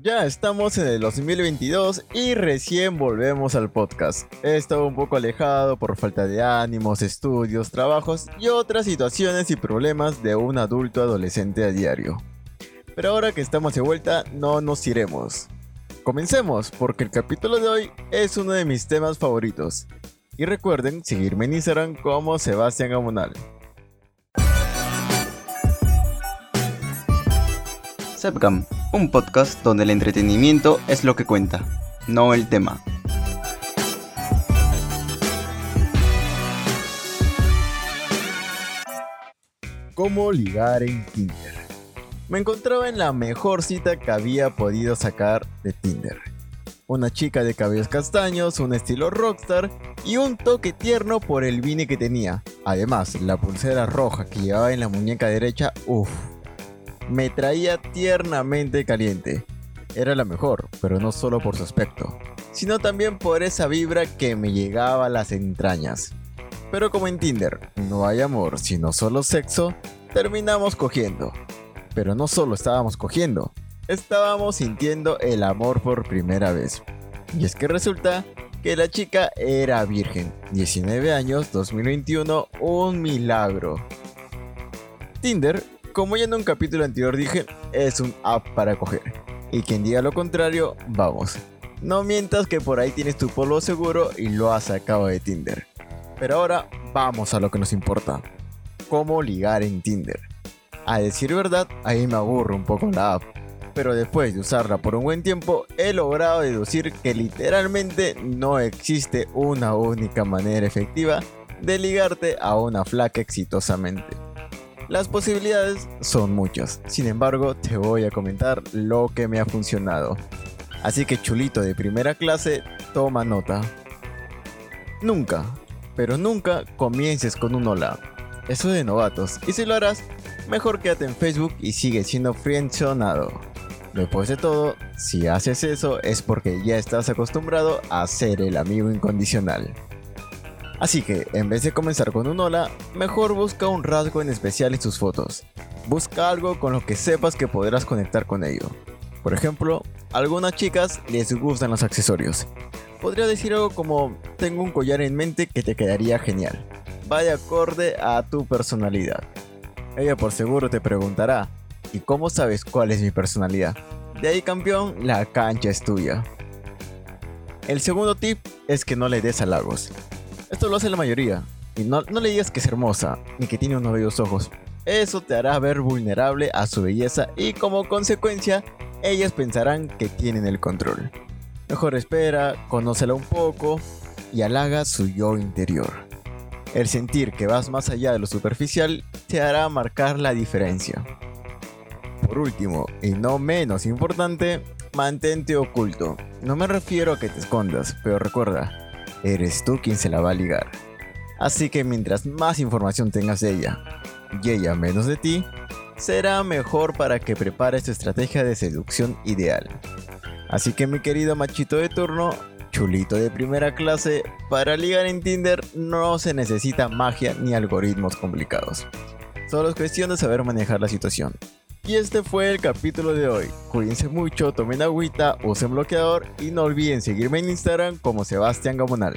Ya estamos en el 2022 y recién volvemos al podcast. He estado un poco alejado por falta de ánimos, estudios, trabajos y otras situaciones y problemas de un adulto adolescente a diario. Pero ahora que estamos de vuelta, no nos iremos. Comencemos, porque el capítulo de hoy es uno de mis temas favoritos. Y recuerden seguirme en Instagram como Sebastián Gamonal. Sepcam, un podcast donde el entretenimiento es lo que cuenta, no el tema. ¿Cómo ligar en Tinder? Me encontraba en la mejor cita que había podido sacar de Tinder. Una chica de cabellos castaños, un estilo rockstar y un toque tierno por el vine que tenía. Además, la pulsera roja que llevaba en la muñeca derecha, uff, me traía tiernamente caliente. Era la mejor, pero no solo por su aspecto, sino también por esa vibra que me llegaba a las entrañas. Pero como en Tinder no hay amor sino solo sexo, terminamos cogiendo. Pero no solo estábamos cogiendo, estábamos sintiendo el amor por primera vez. Y es que resulta que la chica era virgen, 19 años, 2021, un milagro. Tinder como ya en un capítulo anterior dije, es un app para coger. Y quien diga lo contrario, vamos. No mientas que por ahí tienes tu polvo seguro y lo has sacado de Tinder. Pero ahora vamos a lo que nos importa. ¿Cómo ligar en Tinder? A decir verdad, ahí me aburro un poco la app. Pero después de usarla por un buen tiempo, he logrado deducir que literalmente no existe una única manera efectiva de ligarte a una flaca exitosamente. Las posibilidades son muchas, sin embargo te voy a comentar lo que me ha funcionado. Así que chulito de primera clase, toma nota. Nunca, pero nunca comiences con un hola. Eso de novatos, y si lo harás, mejor quédate en Facebook y sigue siendo friendzonado. Después de todo, si haces eso es porque ya estás acostumbrado a ser el amigo incondicional. Así que, en vez de comenzar con un hola, mejor busca un rasgo en especial en tus fotos. Busca algo con lo que sepas que podrás conectar con ello. Por ejemplo, a algunas chicas les gustan los accesorios. Podría decir algo como, tengo un collar en mente que te quedaría genial. Vaya acorde a tu personalidad. Ella por seguro te preguntará, ¿y cómo sabes cuál es mi personalidad? De ahí campeón, la cancha es tuya. El segundo tip es que no le des halagos. Esto lo hace la mayoría. Y no, le digas que es hermosa, ni que tiene unos bellos ojos. Eso te hará ver vulnerable a su belleza y como consecuencia, ellas pensarán que tienen el control. Mejor espera, conócela un poco y halaga su yo interior. El sentir que vas más allá de lo superficial te hará marcar la diferencia. Por último, y no menos importante, mantente oculto. No me refiero a que te escondas, pero recuerda, eres tú quien se la va a ligar. Así que mientras más información tengas de ella y ella menos de ti, será mejor para que prepares tu estrategia de seducción ideal. Así que mi querido machito de turno, chulito de primera clase, para ligar en Tinder no se necesita magia ni algoritmos complicados. Solo es cuestión de saber manejar la situación. Y este fue el capítulo de hoy. Cuídense mucho, tomen agüita, usen bloqueador y no olviden seguirme en Instagram como Sebastián Gamonal.